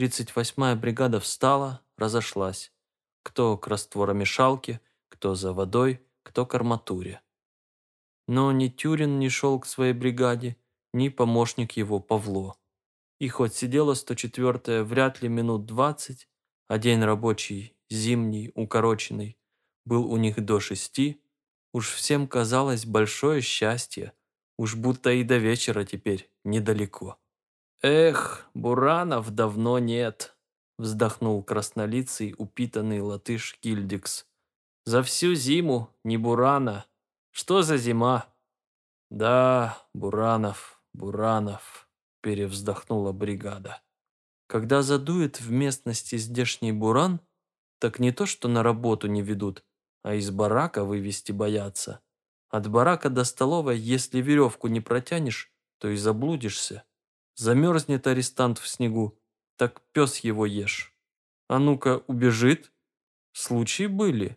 38-я бригада встала, разошлась. Кто к растворомешалке, кто за водой, кто к арматуре. Но ни Тюрин не шел к своей бригаде, ни помощник его Павло. И хоть сидела 104-я вряд ли минут 20, а день рабочий, зимний, укороченный, был у них до шести, уж всем казалось большое счастье, уж будто и до вечера теперь недалеко. «Эх, Буранов давно нет», – вздохнул краснолицый упитанный латыш Кильдикс. «За всю зиму ни Бурана. Что за зима?» «Да, Буранов, Буранов», – перевздохнула бригада. Когда задует в местности здешний буран, так не то что на работу не ведут, а из барака вывести боятся. От барака до столовой, если веревку не протянешь, то и заблудишься. Замерзнет арестант в снегу, так пес его ешь. А ну-ка, убежит? Случаи были.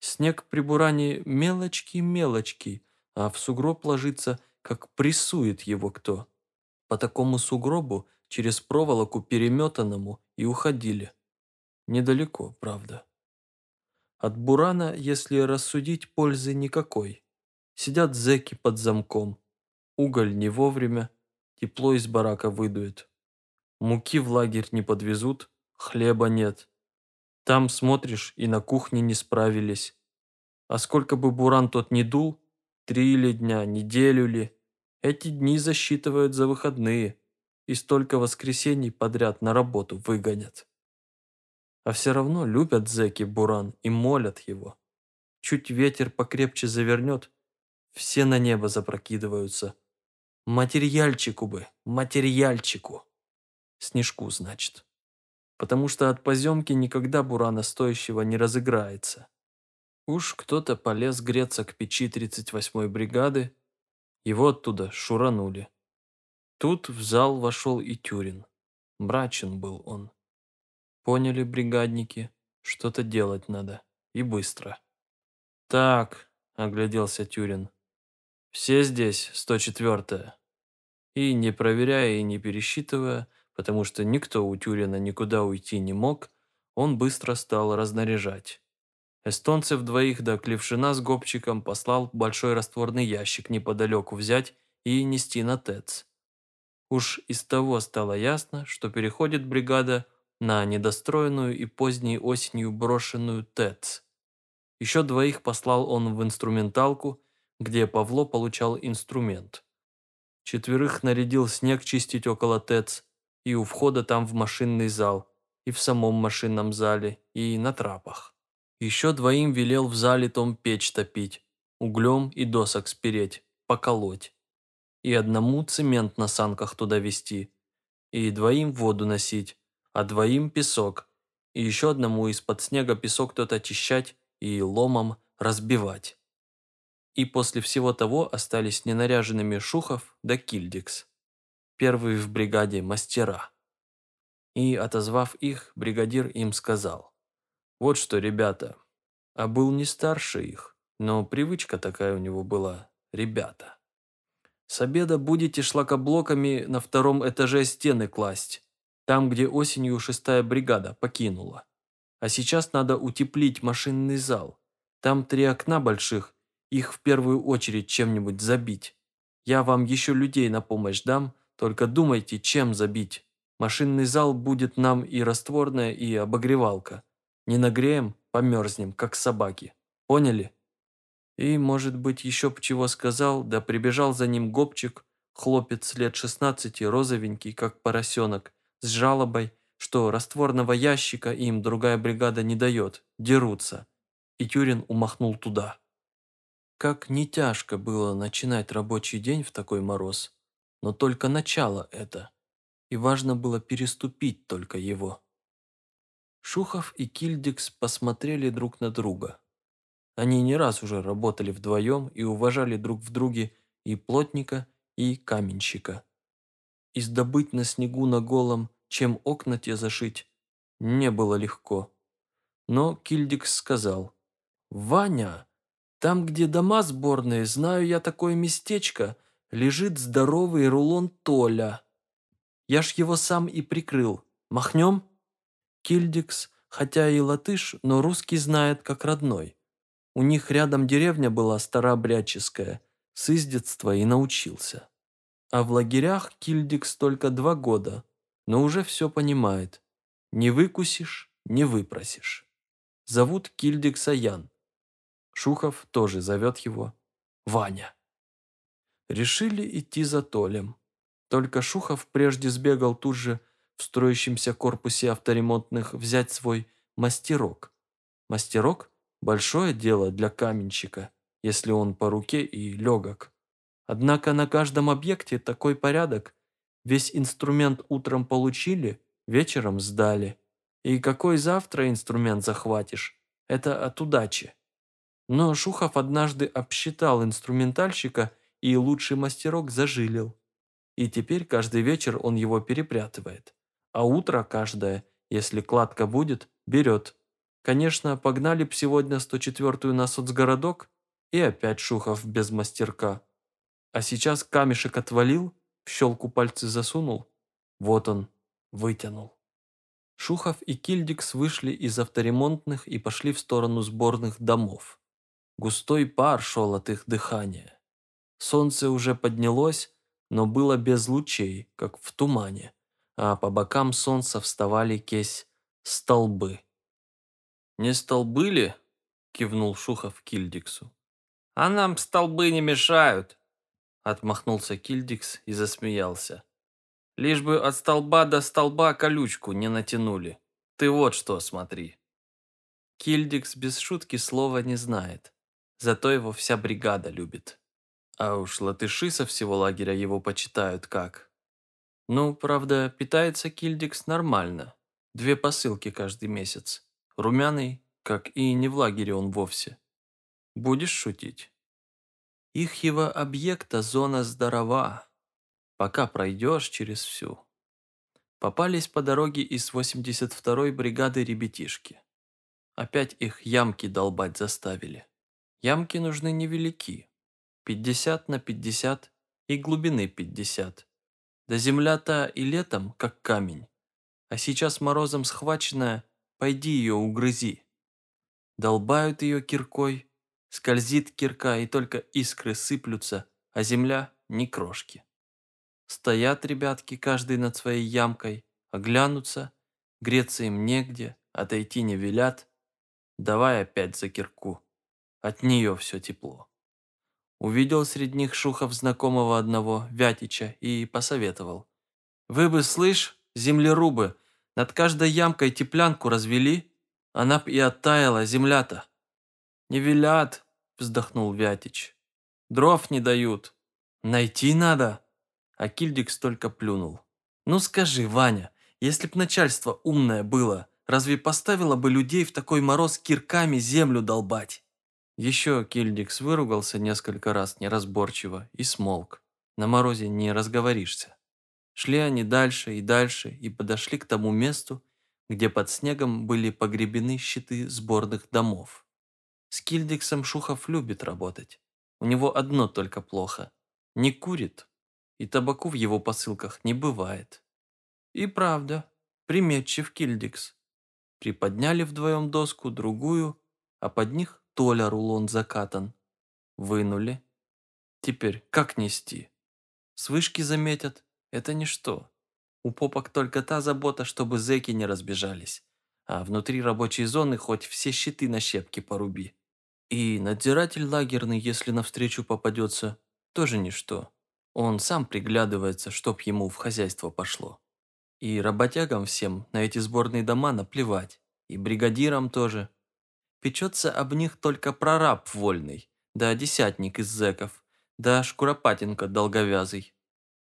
Снег при буране мелочки-мелочки, а в сугроб ложится, как прессует его кто. По такому сугробу через проволоку переметанному и уходили. Недалеко, правда. От бурана, если рассудить, пользы никакой. Сидят зэки под замком. Уголь не вовремя, тепло из барака выдует. Муки в лагерь не подвезут, хлеба нет. Там, смотришь, и на кухне не справились. А сколько бы буран тот ни дул, три ли дня, неделю ли, эти дни засчитывают за выходные и столько воскресений подряд на работу выгонят. А все равно любят зэки буран и молят его. Чуть ветер покрепче завернет, все на небо запрокидываются, Материальчику бы, материальчику. Снежку, значит. Потому что от поземки никогда бурана стоящего не разыграется. Уж кто-то полез греться к печи 38-й бригады, его оттуда шуранули. Тут в зал вошел и Тюрин. Мрачен был он. Поняли бригадники, что-то делать надо. И быстро. «Так», — огляделся Тюрин, все здесь 104-я. И не проверяя и не пересчитывая, потому что никто у Тюрина никуда уйти не мог, он быстро стал разнаряжать. Эстонцев двоих до Клевшина с Гопчиком послал большой растворный ящик неподалеку взять и нести на ТЭЦ. Уж из того стало ясно, что переходит бригада на недостроенную и поздней осенью брошенную ТЭЦ. Еще двоих послал он в инструменталку, где Павло получал инструмент. Четверых нарядил снег чистить около ТЭЦ, и у входа там в машинный зал, и в самом машинном зале, и на трапах. Еще двоим велел в зале том печь топить, углем и досок спереть, поколоть. И одному цемент на санках туда везти, и двоим воду носить, а двоим песок, и еще одному из-под снега песок тот очищать и ломом разбивать. И после всего того остались ненаряженными Шухов да Кильдикс. Первые в бригаде мастера. И, отозвав их, бригадир им сказал. «Вот что, ребята, а был не старше их, но привычка такая у него была, ребята. С обеда будете шлакоблоками на втором этаже стены класть, там, где осенью шестая бригада покинула. А сейчас надо утеплить машинный зал. Там три окна больших их в первую очередь чем-нибудь забить. Я вам еще людей на помощь дам, только думайте, чем забить. Машинный зал будет нам и растворная, и обогревалка. Не нагреем, померзнем, как собаки. Поняли? И, может быть, еще б чего сказал, да прибежал за ним гопчик, хлопец лет 16, розовенький, как поросенок, с жалобой, что растворного ящика им другая бригада не дает, дерутся. И Тюрин умахнул туда. Как не тяжко было начинать рабочий день в такой мороз, но только начало это, и важно было переступить только его. Шухов и Кильдикс посмотрели друг на друга. Они не раз уже работали вдвоем и уважали друг в друге и плотника, и каменщика. Издобыть на снегу на голом, чем окна те зашить, не было легко. Но Кильдикс сказал, «Ваня, там, где дома сборные, знаю я такое местечко, лежит здоровый рулон Толя. Я ж его сам и прикрыл. Махнем? Кильдикс, хотя и латыш, но русский знает как родной. У них рядом деревня была старообрядческая, с издетства и научился. А в лагерях Кильдикс только два года, но уже все понимает. Не выкусишь, не выпросишь. Зовут Кильдикса Ян. Шухов тоже зовет его Ваня. Решили идти за Толем. Только Шухов прежде сбегал тут же в строящемся корпусе авторемонтных взять свой мастерок. Мастерок – большое дело для каменщика, если он по руке и легок. Однако на каждом объекте такой порядок. Весь инструмент утром получили, вечером сдали. И какой завтра инструмент захватишь, это от удачи. Но Шухов однажды обсчитал инструментальщика и лучший мастерок зажилил. И теперь каждый вечер он его перепрятывает. А утро каждое, если кладка будет, берет. Конечно, погнали б сегодня 104-ю на соцгородок, и опять Шухов без мастерка. А сейчас камешек отвалил, в щелку пальцы засунул. Вот он, вытянул. Шухов и Кильдикс вышли из авторемонтных и пошли в сторону сборных домов. Густой пар шел от их дыхания. Солнце уже поднялось, но было без лучей, как в тумане, а по бокам солнца вставали кесь столбы. «Не столбы ли?» – кивнул Шухов Кильдиксу. «А нам столбы не мешают», – отмахнулся Кильдикс и засмеялся. «Лишь бы от столба до столба колючку не натянули. Ты вот что смотри». Кильдикс без шутки слова не знает, зато его вся бригада любит. А уж латыши со всего лагеря его почитают как. Ну, правда, питается Кильдикс нормально. Две посылки каждый месяц. Румяный, как и не в лагере он вовсе. Будешь шутить? Их его объекта зона здорова. Пока пройдешь через всю. Попались по дороге из 82-й бригады ребятишки. Опять их ямки долбать заставили. Ямки нужны невелики, 50 на 50 и глубины 50. Да земля-то и летом, как камень. А сейчас морозом схваченная, пойди ее угрызи. Долбают ее киркой, скользит кирка, и только искры сыплются, а земля ни крошки. Стоят ребятки, каждый над своей ямкой, оглянутся, греться им негде, отойти не велят. Давай опять за кирку, от нее все тепло. Увидел среди них Шухов знакомого одного, Вятича, и посоветовал. «Вы бы, слышь, землерубы, над каждой ямкой теплянку развели, она б и оттаяла, земля-то». «Не велят», – вздохнул Вятич. «Дров не дают. Найти надо». А Кильдикс только плюнул. «Ну скажи, Ваня, если б начальство умное было, разве поставило бы людей в такой мороз кирками землю долбать?» Еще Кильдикс выругался несколько раз неразборчиво и смолк. На морозе не разговоришься. Шли они дальше и дальше и подошли к тому месту, где под снегом были погребены щиты сборных домов. С Кильдиксом Шухов любит работать. У него одно только плохо. Не курит, и табаку в его посылках не бывает. И правда, приметчив Кильдикс. Приподняли вдвоем доску, другую, а под них Толя рулон закатан. Вынули. Теперь как нести? С вышки заметят. Это ничто. У попок только та забота, чтобы зэки не разбежались. А внутри рабочей зоны хоть все щиты на щепки поруби. И надзиратель лагерный, если навстречу попадется, тоже ничто. Он сам приглядывается, чтоб ему в хозяйство пошло. И работягам всем на эти сборные дома наплевать. И бригадирам тоже. Печется об них только прораб вольный, да десятник из зэков, да Шкуропатенко долговязый.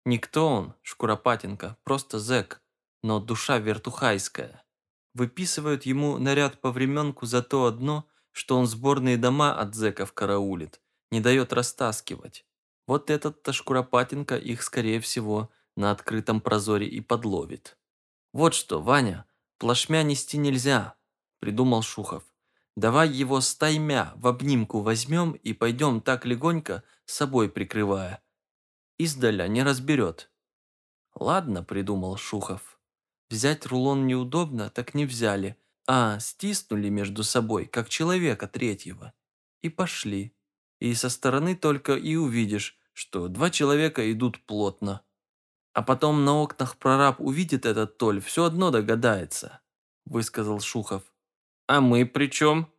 Никто он, Шкуропатенко, просто зэк, но душа вертухайская. Выписывают ему наряд по временку за то одно, что он сборные дома от зэков караулит, не дает растаскивать. Вот этот-то Шкуропатенко их, скорее всего, на открытом прозоре и подловит. «Вот что, Ваня, плашмя нести нельзя», – придумал Шухов. Давай его стаймя в обнимку возьмем и пойдем так легонько, с собой прикрывая. Издаля не разберет. Ладно, придумал Шухов. Взять рулон неудобно, так не взяли, а стиснули между собой, как человека третьего. И пошли. И со стороны только и увидишь, что два человека идут плотно. А потом на окнах прораб увидит этот толь, все одно догадается, высказал Шухов. А мы при чем?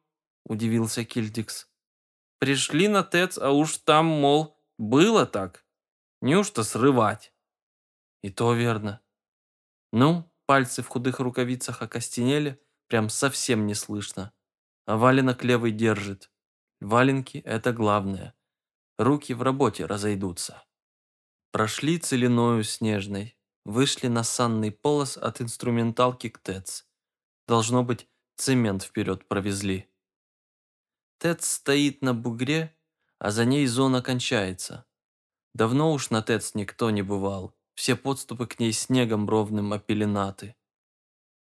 Удивился Кильдикс. Пришли на ТЭЦ, а уж там, мол, было так. Неужто срывать? И то верно. Ну, пальцы в худых рукавицах окостенели, прям совсем не слышно. А валенок левый держит. Валенки – это главное. Руки в работе разойдутся. Прошли целиною снежной, вышли на санный полос от инструменталки к ТЭЦ. Должно быть, цемент вперед провезли. ТЭЦ стоит на бугре, а за ней зона кончается. Давно уж на ТЭЦ никто не бывал, все подступы к ней снегом ровным опеленаты.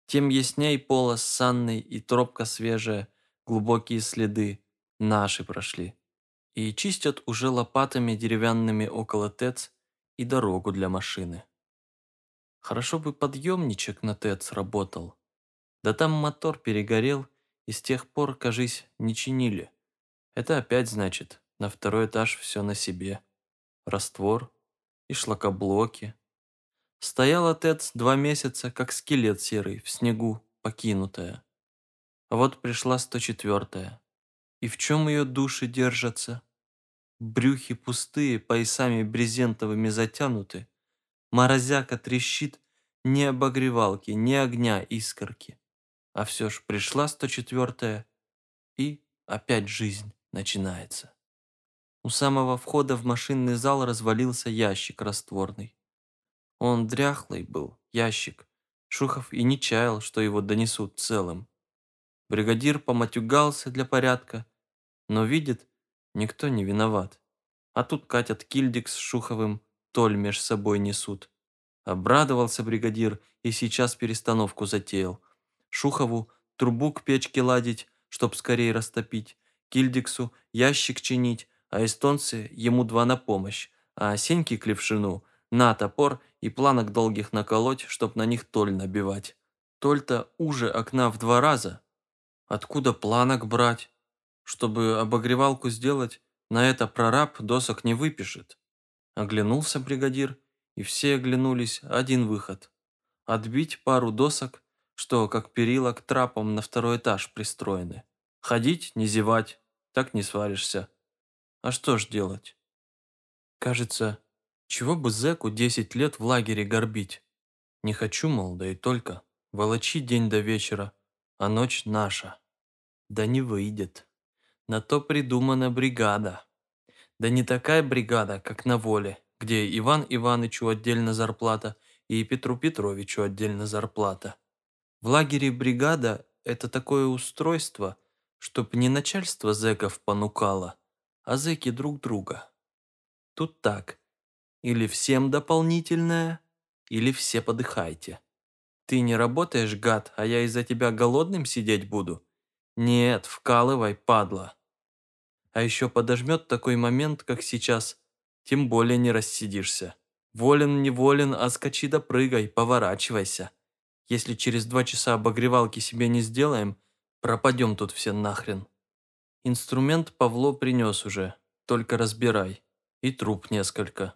Тем ясней полос санный и тропка свежая, глубокие следы, наши прошли. И чистят уже лопатами деревянными около ТЭЦ и дорогу для машины. Хорошо бы подъемничек на ТЭЦ работал. Да там мотор перегорел, и с тех пор, кажись, не чинили. Это опять значит, на второй этаж все на себе. Раствор и шлакоблоки. Стояла ТЭЦ два месяца, как скелет серый, в снегу, покинутая. А вот пришла 104-я. И в чем ее души держатся? Брюхи пустые, поясами брезентовыми затянуты. Морозяка трещит, ни обогревалки, ни огня искорки. А все ж пришла 104-я, и опять жизнь начинается. У самого входа в машинный зал развалился ящик растворный. Он дряхлый был, ящик. Шухов и не чаял, что его донесут целым. Бригадир поматюгался для порядка, но видит, никто не виноват. А тут катят Кильдик с Шуховым, толь меж собой несут. Обрадовался бригадир и сейчас перестановку затеял. Шухову трубу к печке ладить, чтоб скорее растопить, Кильдиксу ящик чинить, а эстонцы ему два на помощь, а Сеньке Клевшину на топор и планок долгих наколоть, чтоб на них толь набивать. Толь-то уже окна в два раза. Откуда планок брать? Чтобы обогревалку сделать, на это прораб досок не выпишет. Оглянулся бригадир, и все оглянулись, один выход. Отбить пару досок что, как перила к трапам на второй этаж пристроены. Ходить, не зевать, так не сваришься. А что ж делать? Кажется, чего бы зэку 10 лет в лагере горбить? Не хочу, мол, да и только. Волочи день до вечера, а ночь наша. Да не выйдет. На то придумана бригада. Да не такая бригада, как на воле, где Иван Иванычу отдельно зарплата и Петру Петровичу отдельно зарплата. В лагере бригада – это такое устройство, чтоб не начальство зэков понукало, а зэки друг друга. Тут так, или всем дополнительное, или все подыхайте. Ты не работаешь, гад, а я из-за тебя голодным сидеть буду? Нет, вкалывай, падла. А еще подожмет такой момент, как сейчас, тем более не рассидишься. Волен, не волен, а скачи да прыгай, поворачивайся. Если через два часа обогревалки себе не сделаем, пропадем тут все нахрен. Инструмент Павло принес уже, только разбирай. И труп несколько.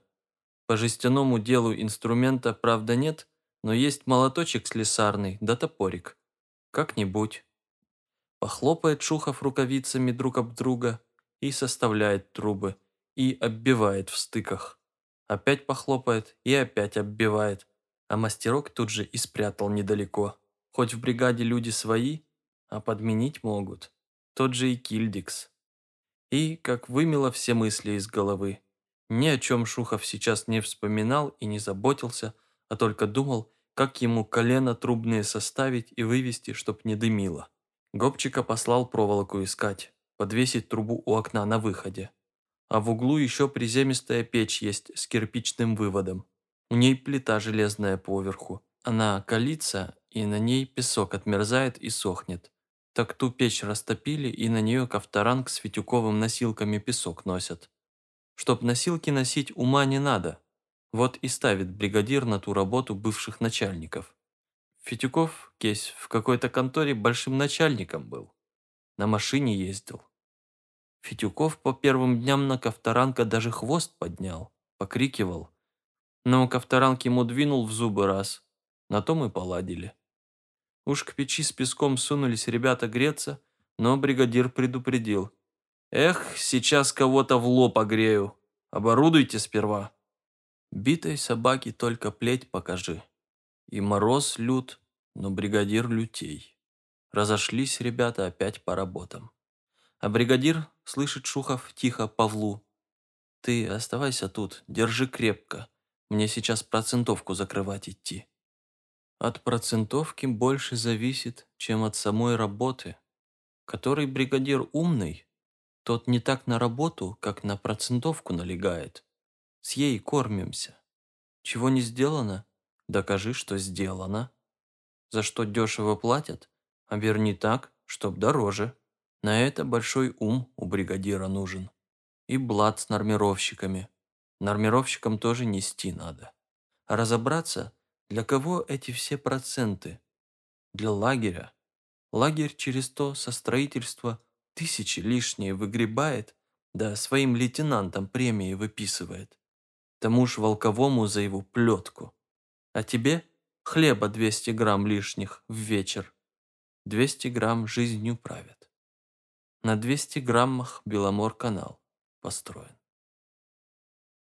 По жестяному делу инструмента, правда, нет, но есть молоточек слесарный да топорик. Как-нибудь. Похлопает Шухов рукавицами друг об друга и составляет трубы, и оббивает в стыках. Опять похлопает и опять оббивает, а мастерок тут же и спрятал недалеко. Хоть в бригаде люди свои, а подменить могут. Тот же и Кильдикс. И, как вымело все мысли из головы. Ни о чем Шухов сейчас не вспоминал и не заботился, а только думал, как ему колено трубные составить и вывести, чтоб не дымило. Гопчика послал проволоку искать, подвесить трубу у окна на выходе. А в углу еще приземистая печь есть с кирпичным выводом. У ней плита железная поверху. Она калится, и на ней песок отмерзает и сохнет. Так ту печь растопили, и на нее ковторанг с фитюковым носилками песок носят. Чтоб носилки носить, ума не надо. Вот и ставит бригадир на ту работу бывших начальников. Фитюков, кейс, в какой-то конторе большим начальником был. На машине ездил. Фитюков по первым дням на Ковторанка даже хвост поднял, покрикивал. Но Ковторанг ему двинул в зубы раз. На том и поладили. Уж к печи с песком сунулись ребята греться, но бригадир предупредил. «Эх, сейчас кого-то в лоб огрею. Оборудуйте сперва». Битой собаке только плеть покажи. И мороз лют, но бригадир лютей. Разошлись ребята опять по работам. А бригадир, слышит Шухов тихо Павлу. «Ты оставайся тут, держи крепко. Мне сейчас процентовку закрывать идти». От процентовки больше зависит, чем от самой работы. Который бригадир умный, тот не так на работу, как на процентовку налегает. С ей кормимся. Чего не сделано, докажи, что сделано. За что дешево платят, оберни так, чтоб дороже. На это большой ум у бригадира нужен. И блат с нормировщиками. Нормировщикам тоже нести надо. А разобраться, для кого эти все проценты? Для лагеря. Лагерь через то со строительства тысячи лишние выгребает, да своим лейтенантам премии выписывает. Тому ж волковому за его плетку. А тебе хлеба 200 грамм лишних в вечер. 200 грамм жизнью правят. На 200 граммах Беломор-канал построен.